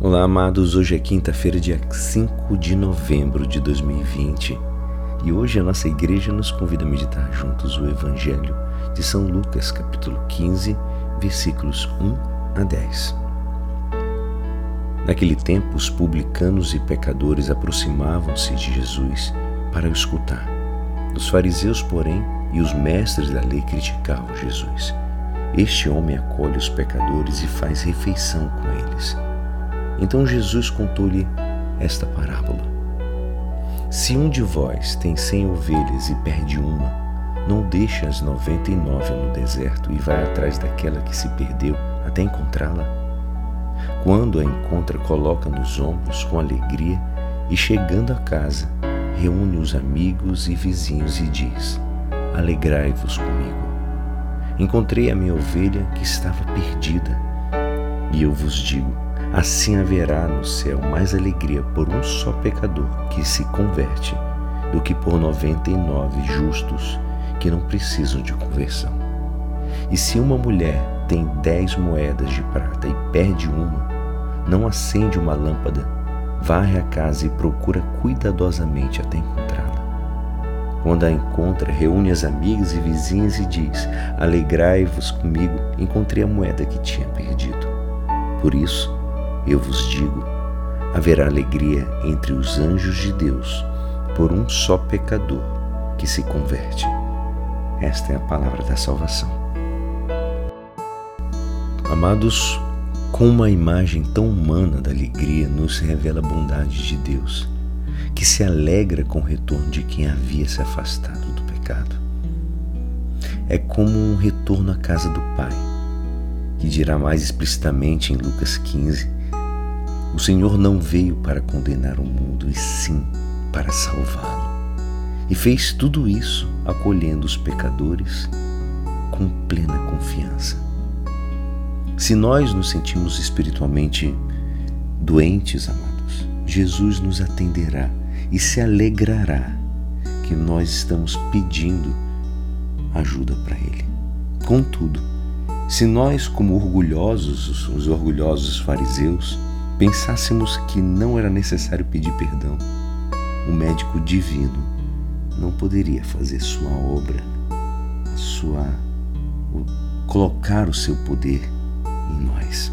Olá, amados. Hoje é quinta-feira, dia 5 de novembro de 2020 e hoje a nossa igreja nos convida a meditar juntos o Evangelho de São Lucas, capítulo 15, versículos 1 a 10. Naquele tempo, os publicanos e pecadores aproximavam-se de Jesus para o escutar. Os fariseus, porém, e os mestres da lei criticavam Jesus. Este homem acolhe os pecadores e faz refeição com eles. Então Jesus contou-lhe esta parábola. Se um de vós tem cem ovelhas e perde uma, não deixa as noventa e nove no deserto e vai atrás daquela que se perdeu até encontrá-la? Quando a encontra, coloca nos ombros com alegria e, chegando a casa, reúne os amigos e vizinhos e diz: Alegrai-vos comigo. Encontrei a minha ovelha que estava perdida. E eu vos digo: Assim haverá no céu mais alegria por um só pecador que se converte do que por noventa e nove justos que não precisam de conversão. E se uma mulher tem dez moedas de prata e perde uma, não acende uma lâmpada, varre a casa e procura cuidadosamente até encontrá-la. Quando a encontra, reúne as amigas e vizinhas e diz: Alegrai-vos comigo, encontrei a moeda que tinha perdido. Por isso, eu vos digo: haverá alegria entre os anjos de Deus por um só pecador que se converte. Esta é a palavra da salvação. Amados, com uma imagem tão humana da alegria nos revela a bondade de Deus, que se alegra com o retorno de quem havia se afastado do pecado. É como um retorno à casa do Pai, que dirá mais explicitamente em Lucas 15 o Senhor não veio para condenar o mundo, e sim para salvá-lo. E fez tudo isso acolhendo os pecadores com plena confiança. Se nós nos sentimos espiritualmente doentes, amados, Jesus nos atenderá e se alegrará que nós estamos pedindo ajuda para Ele. Contudo, se nós, como orgulhosos, os orgulhosos fariseus, pensássemos que não era necessário pedir perdão, o médico divino não poderia fazer sua obra, sua colocar o seu poder em nós.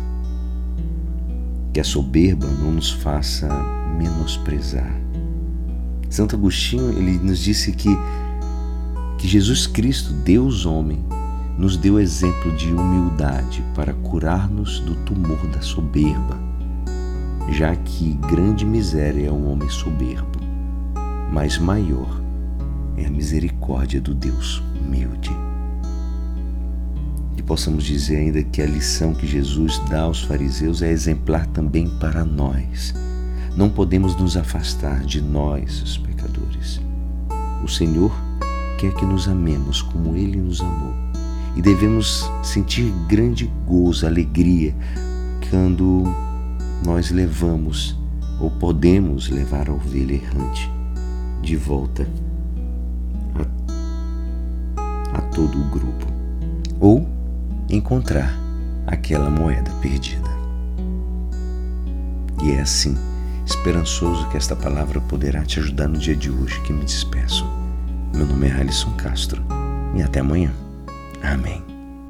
Que a soberba não nos faça menosprezar. Santo Agostinho, ele nos disse que que Jesus Cristo, Deus homem, nos deu exemplo de humildade para curar-nos do tumor da soberba já que grande miséria é um homem soberbo, mas maior é a misericórdia do Deus humilde. E possamos dizer ainda que a lição que Jesus dá aos fariseus é exemplar também para nós. Não podemos nos afastar de nós, os pecadores. O Senhor quer que nos amemos como Ele nos amou. E devemos sentir grande gozo, alegria, quando nós levamos ou podemos levar a ovelha errante de volta a, a todo o grupo ou encontrar aquela moeda perdida. E é assim, esperançoso que esta palavra poderá te ajudar no dia de hoje que me despeço. Meu nome é Alisson Castro e até amanhã. Amém.